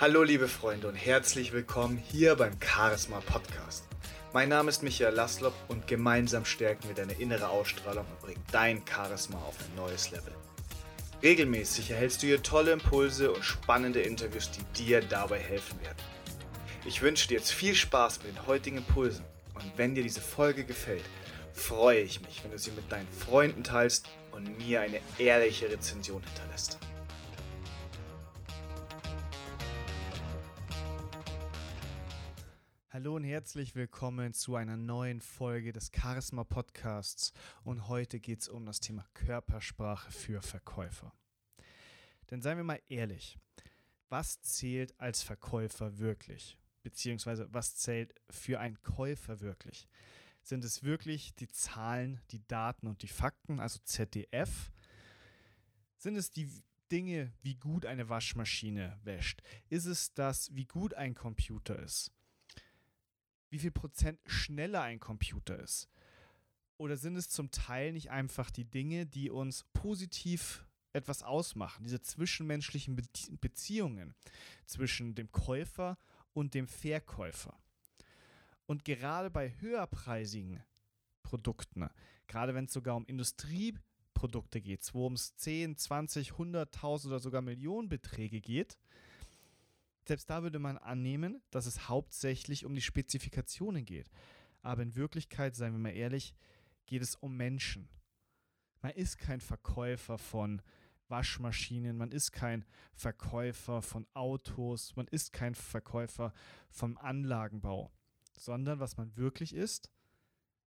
Hallo liebe Freunde und herzlich willkommen hier beim Charisma Podcast. Mein Name ist Michael Laslop und gemeinsam stärken wir deine innere Ausstrahlung und bringen dein Charisma auf ein neues Level. Regelmäßig erhältst du hier tolle Impulse und spannende Interviews, die dir dabei helfen werden. Ich wünsche dir jetzt viel Spaß mit den heutigen Impulsen und wenn dir diese Folge gefällt, freue ich mich, wenn du sie mit deinen Freunden teilst und mir eine ehrliche Rezension hinterlässt. Hallo und herzlich willkommen zu einer neuen Folge des Charisma Podcasts. Und heute geht es um das Thema Körpersprache für Verkäufer. Denn seien wir mal ehrlich, was zählt als Verkäufer wirklich? Beziehungsweise was zählt für einen Käufer wirklich? Sind es wirklich die Zahlen, die Daten und die Fakten, also ZDF? Sind es die Dinge, wie gut eine Waschmaschine wäscht? Ist es das, wie gut ein Computer ist? Wie viel Prozent schneller ein Computer ist? Oder sind es zum Teil nicht einfach die Dinge, die uns positiv etwas ausmachen, diese zwischenmenschlichen Be Beziehungen zwischen dem Käufer und dem Verkäufer? Und gerade bei höherpreisigen Produkten, gerade wenn es sogar um Industrieprodukte geht, wo es 10, 20, 100.000 oder sogar Millionenbeträge geht, selbst da würde man annehmen, dass es hauptsächlich um die Spezifikationen geht. Aber in Wirklichkeit, seien wir mal ehrlich, geht es um Menschen. Man ist kein Verkäufer von Waschmaschinen, man ist kein Verkäufer von Autos, man ist kein Verkäufer vom Anlagenbau, sondern was man wirklich ist,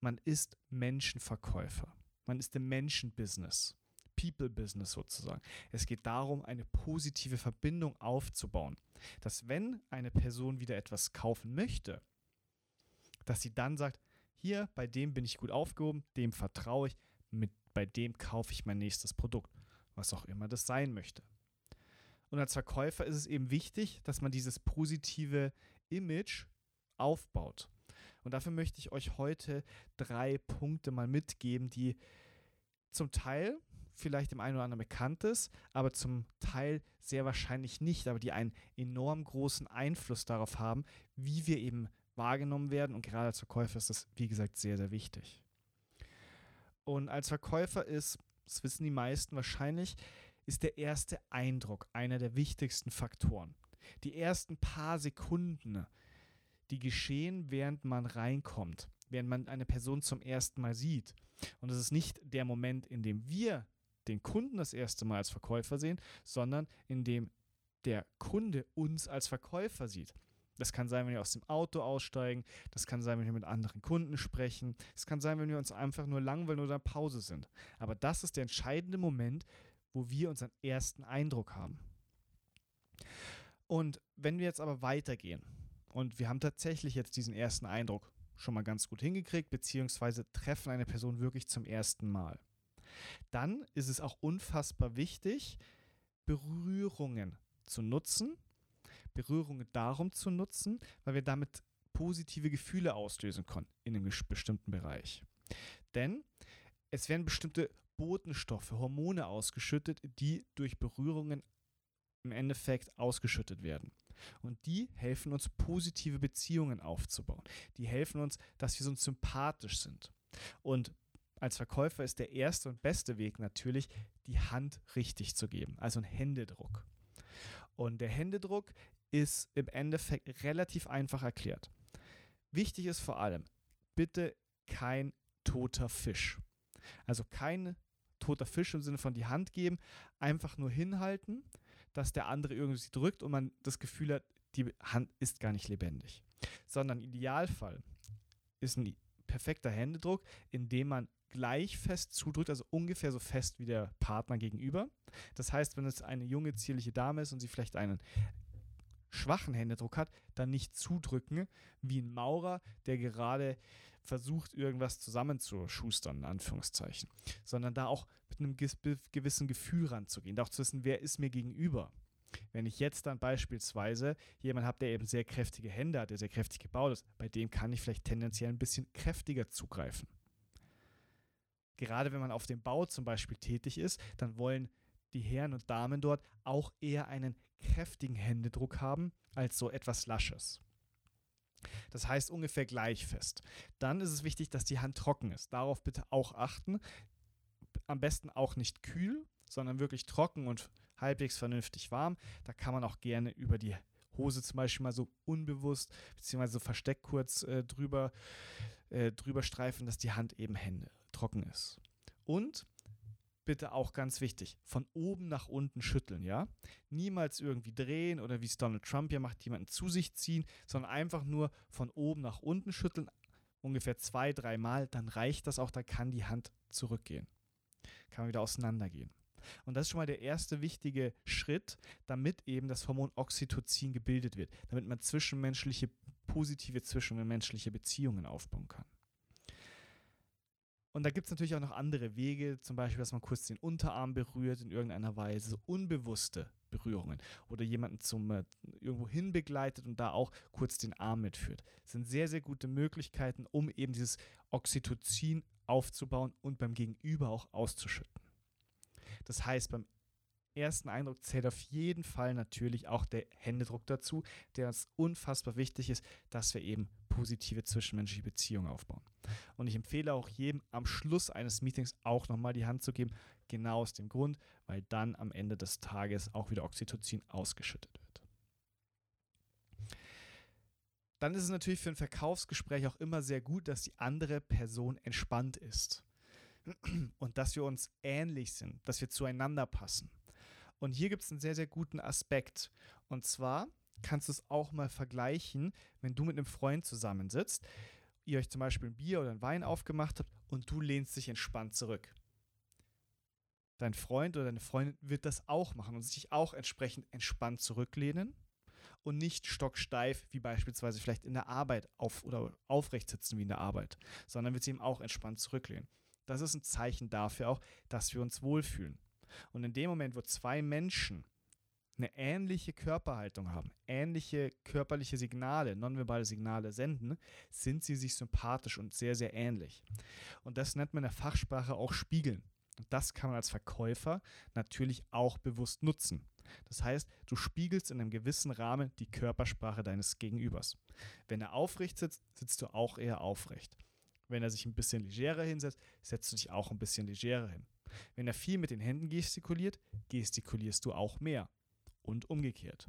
man ist Menschenverkäufer. Man ist im Menschenbusiness. People-Business sozusagen. Es geht darum, eine positive Verbindung aufzubauen. Dass wenn eine Person wieder etwas kaufen möchte, dass sie dann sagt, hier, bei dem bin ich gut aufgehoben, dem vertraue ich, mit, bei dem kaufe ich mein nächstes Produkt, was auch immer das sein möchte. Und als Verkäufer ist es eben wichtig, dass man dieses positive Image aufbaut. Und dafür möchte ich euch heute drei Punkte mal mitgeben, die zum Teil vielleicht dem einen oder anderen bekannt ist, aber zum Teil sehr wahrscheinlich nicht, aber die einen enorm großen Einfluss darauf haben, wie wir eben wahrgenommen werden. Und gerade als Verkäufer ist das, wie gesagt, sehr, sehr wichtig. Und als Verkäufer ist, das wissen die meisten wahrscheinlich, ist der erste Eindruck einer der wichtigsten Faktoren. Die ersten paar Sekunden, die geschehen, während man reinkommt, während man eine Person zum ersten Mal sieht. Und es ist nicht der Moment, in dem wir den Kunden das erste Mal als Verkäufer sehen, sondern indem der Kunde uns als Verkäufer sieht. Das kann sein, wenn wir aus dem Auto aussteigen, das kann sein, wenn wir mit anderen Kunden sprechen, es kann sein, wenn wir uns einfach nur langweilen oder Pause sind. Aber das ist der entscheidende Moment, wo wir unseren ersten Eindruck haben. Und wenn wir jetzt aber weitergehen und wir haben tatsächlich jetzt diesen ersten Eindruck schon mal ganz gut hingekriegt, beziehungsweise treffen eine Person wirklich zum ersten Mal dann ist es auch unfassbar wichtig, Berührungen zu nutzen. Berührungen darum zu nutzen, weil wir damit positive Gefühle auslösen können in einem bestimmten Bereich. Denn es werden bestimmte Botenstoffe, Hormone ausgeschüttet, die durch Berührungen im Endeffekt ausgeschüttet werden. Und die helfen uns, positive Beziehungen aufzubauen. Die helfen uns, dass wir so sympathisch sind. Und als Verkäufer ist der erste und beste Weg natürlich, die Hand richtig zu geben, also ein Händedruck. Und der Händedruck ist im Endeffekt relativ einfach erklärt. Wichtig ist vor allem, bitte kein toter Fisch. Also kein toter Fisch im Sinne von die Hand geben, einfach nur hinhalten, dass der andere irgendwie drückt und man das Gefühl hat, die Hand ist gar nicht lebendig. Sondern Idealfall ist ein perfekter Händedruck, indem man gleich fest zudrückt, also ungefähr so fest wie der Partner gegenüber. Das heißt, wenn es eine junge, zierliche Dame ist und sie vielleicht einen schwachen Händedruck hat, dann nicht zudrücken wie ein Maurer, der gerade versucht, irgendwas zusammenzuschustern, in Anführungszeichen, sondern da auch mit einem gewissen Gefühl ranzugehen, da auch zu wissen, wer ist mir gegenüber. Wenn ich jetzt dann beispielsweise jemanden habe, der eben sehr kräftige Hände hat, der sehr kräftig gebaut ist, bei dem kann ich vielleicht tendenziell ein bisschen kräftiger zugreifen. Gerade wenn man auf dem Bau zum Beispiel tätig ist, dann wollen die Herren und Damen dort auch eher einen kräftigen Händedruck haben als so etwas Lasches. Das heißt ungefähr gleich fest. Dann ist es wichtig, dass die Hand trocken ist. Darauf bitte auch achten. Am besten auch nicht kühl, sondern wirklich trocken und halbwegs vernünftig warm. Da kann man auch gerne über die Hose zum Beispiel mal so unbewusst beziehungsweise so versteckt kurz äh, drüber, äh, drüber streifen, dass die Hand eben Hände trocken ist. Und bitte auch ganz wichtig, von oben nach unten schütteln, ja? Niemals irgendwie drehen oder wie es Donald Trump ja macht, jemanden zu sich ziehen, sondern einfach nur von oben nach unten schütteln, ungefähr zwei, dreimal, dann reicht das auch, da kann die Hand zurückgehen. Kann wieder auseinandergehen. Und das ist schon mal der erste wichtige Schritt, damit eben das Hormon Oxytocin gebildet wird, damit man zwischenmenschliche, positive zwischenmenschliche Beziehungen aufbauen kann. Und da gibt es natürlich auch noch andere Wege, zum Beispiel, dass man kurz den Unterarm berührt in irgendeiner Weise, so unbewusste Berührungen oder jemanden zum äh, irgendwo hin begleitet und da auch kurz den Arm mitführt. Das sind sehr, sehr gute Möglichkeiten, um eben dieses Oxytocin aufzubauen und beim Gegenüber auch auszuschütten. Das heißt, beim ersten Eindruck zählt auf jeden Fall natürlich auch der Händedruck dazu, der uns unfassbar wichtig ist, dass wir eben positive zwischenmenschliche Beziehungen aufbauen. Und ich empfehle auch jedem am Schluss eines Meetings auch nochmal die Hand zu geben, genau aus dem Grund, weil dann am Ende des Tages auch wieder Oxytocin ausgeschüttet wird. Dann ist es natürlich für ein Verkaufsgespräch auch immer sehr gut, dass die andere Person entspannt ist und dass wir uns ähnlich sind, dass wir zueinander passen. Und hier gibt es einen sehr, sehr guten Aspekt. Und zwar kannst du es auch mal vergleichen, wenn du mit einem Freund zusammensitzt, ihr euch zum Beispiel ein Bier oder ein Wein aufgemacht habt und du lehnst dich entspannt zurück. Dein Freund oder deine Freundin wird das auch machen und sich auch entsprechend entspannt zurücklehnen und nicht stocksteif, wie beispielsweise vielleicht in der Arbeit auf oder aufrecht sitzen wie in der Arbeit, sondern wird sie eben auch entspannt zurücklehnen. Das ist ein Zeichen dafür auch, dass wir uns wohlfühlen. Und in dem Moment, wo zwei Menschen eine ähnliche Körperhaltung haben, ähnliche körperliche Signale, nonverbale Signale senden, sind sie sich sympathisch und sehr, sehr ähnlich. Und das nennt man in der Fachsprache auch Spiegeln. Und das kann man als Verkäufer natürlich auch bewusst nutzen. Das heißt, du spiegelst in einem gewissen Rahmen die Körpersprache deines Gegenübers. Wenn er aufrecht sitzt, sitzt du auch eher aufrecht. Wenn er sich ein bisschen legerer hinsetzt, setzt du dich auch ein bisschen legerer hin. Wenn er viel mit den Händen gestikuliert, gestikulierst du auch mehr. Und umgekehrt.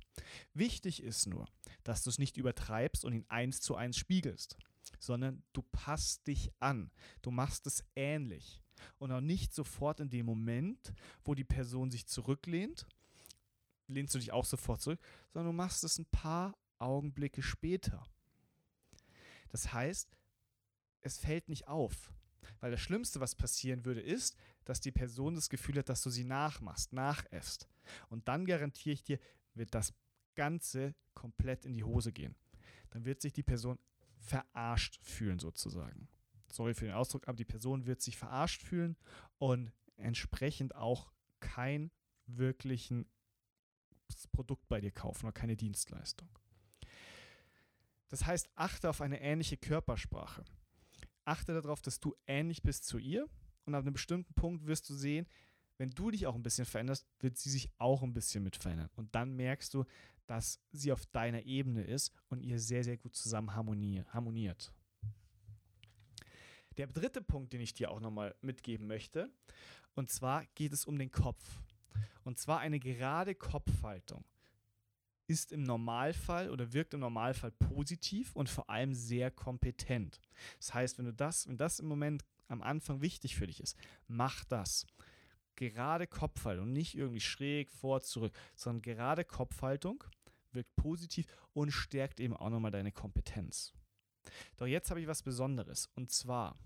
Wichtig ist nur, dass du es nicht übertreibst und ihn eins zu eins spiegelst, sondern du passt dich an. Du machst es ähnlich. Und auch nicht sofort in dem Moment, wo die Person sich zurücklehnt, lehnst du dich auch sofort zurück, sondern du machst es ein paar Augenblicke später. Das heißt, es fällt nicht auf. Weil das Schlimmste, was passieren würde, ist, dass die Person das Gefühl hat, dass du sie nachmachst, nachäffst. Und dann garantiere ich dir, wird das Ganze komplett in die Hose gehen. Dann wird sich die Person verarscht fühlen, sozusagen. Sorry für den Ausdruck, aber die Person wird sich verarscht fühlen und entsprechend auch kein wirklichen Produkt bei dir kaufen oder keine Dienstleistung. Das heißt, achte auf eine ähnliche Körpersprache achte darauf, dass du ähnlich bist zu ihr und ab einem bestimmten Punkt wirst du sehen, wenn du dich auch ein bisschen veränderst, wird sie sich auch ein bisschen mit verändern. Und dann merkst du, dass sie auf deiner Ebene ist und ihr sehr, sehr gut zusammen harmoniert. Der dritte Punkt, den ich dir auch nochmal mitgeben möchte, und zwar geht es um den Kopf. Und zwar eine gerade Kopfhaltung ist im Normalfall oder wirkt im Normalfall positiv und vor allem sehr kompetent. Das heißt, wenn du das, wenn das im Moment am Anfang wichtig für dich ist, mach das. Gerade Kopfhaltung, nicht irgendwie schräg vor, zurück, sondern gerade Kopfhaltung wirkt positiv und stärkt eben auch nochmal deine Kompetenz. Doch jetzt habe ich was Besonderes und zwar,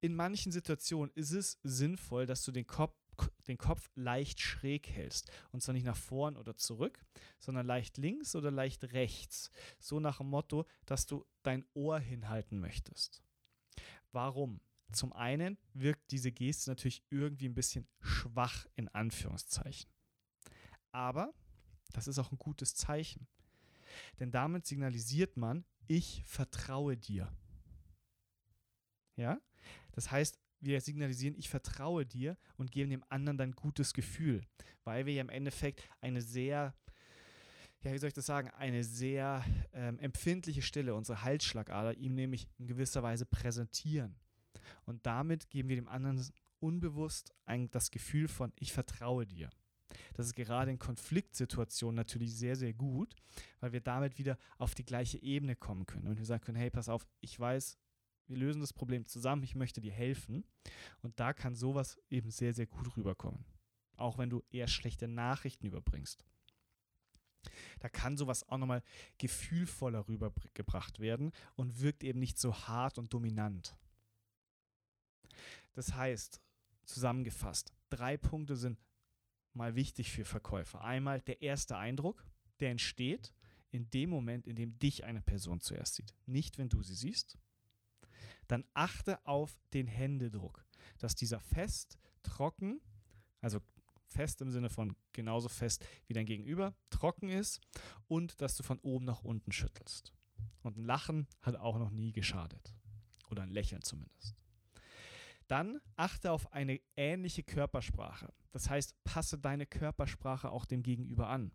in manchen Situationen ist es sinnvoll, dass du den Kopf den Kopf leicht schräg hältst. Und zwar nicht nach vorn oder zurück, sondern leicht links oder leicht rechts. So nach dem Motto, dass du dein Ohr hinhalten möchtest. Warum? Zum einen wirkt diese Geste natürlich irgendwie ein bisschen schwach in Anführungszeichen. Aber das ist auch ein gutes Zeichen. Denn damit signalisiert man, ich vertraue dir. Ja? Das heißt, wir signalisieren, ich vertraue dir und geben dem anderen dann gutes Gefühl, weil wir ja im Endeffekt eine sehr, ja, wie soll ich das sagen, eine sehr ähm, empfindliche Stelle, unsere Halsschlagader, ihm nämlich in gewisser Weise präsentieren. Und damit geben wir dem anderen unbewusst ein, das Gefühl von, ich vertraue dir. Das ist gerade in Konfliktsituationen natürlich sehr, sehr gut, weil wir damit wieder auf die gleiche Ebene kommen können und wir sagen können, hey, pass auf, ich weiß, wir lösen das Problem zusammen, ich möchte dir helfen. Und da kann sowas eben sehr, sehr gut rüberkommen. Auch wenn du eher schlechte Nachrichten überbringst. Da kann sowas auch nochmal gefühlvoller rübergebracht werden und wirkt eben nicht so hart und dominant. Das heißt, zusammengefasst, drei Punkte sind mal wichtig für Verkäufer. Einmal der erste Eindruck, der entsteht in dem Moment, in dem dich eine Person zuerst sieht. Nicht, wenn du sie siehst dann achte auf den Händedruck, dass dieser fest, trocken, also fest im Sinne von genauso fest wie dein Gegenüber, trocken ist und dass du von oben nach unten schüttelst. Und ein Lachen hat auch noch nie geschadet. Oder ein Lächeln zumindest. Dann achte auf eine ähnliche Körpersprache. Das heißt, passe deine Körpersprache auch dem Gegenüber an.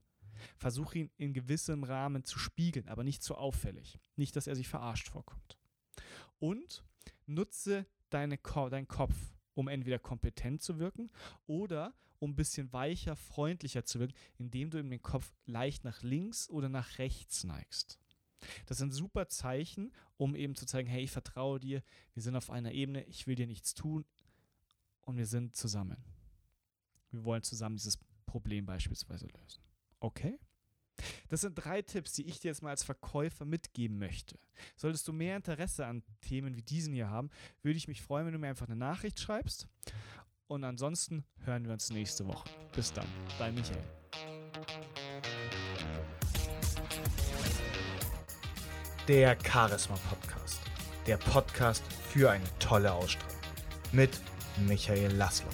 Versuche ihn in gewissem Rahmen zu spiegeln, aber nicht zu auffällig. Nicht, dass er sich verarscht vorkommt. Und nutze deine Ko deinen Kopf, um entweder kompetent zu wirken oder um ein bisschen weicher, freundlicher zu wirken, indem du eben den Kopf leicht nach links oder nach rechts neigst. Das sind super Zeichen, um eben zu zeigen, hey, ich vertraue dir, wir sind auf einer Ebene, ich will dir nichts tun und wir sind zusammen. Wir wollen zusammen dieses Problem beispielsweise lösen. Okay? Das sind drei Tipps, die ich dir jetzt mal als Verkäufer mitgeben möchte. Solltest du mehr Interesse an Themen wie diesen hier haben, würde ich mich freuen, wenn du mir einfach eine Nachricht schreibst. Und ansonsten hören wir uns nächste Woche. Bis dann, dein Michael. Der Charisma Podcast. Der Podcast für eine tolle Ausstrahlung. Mit Michael Laszlo.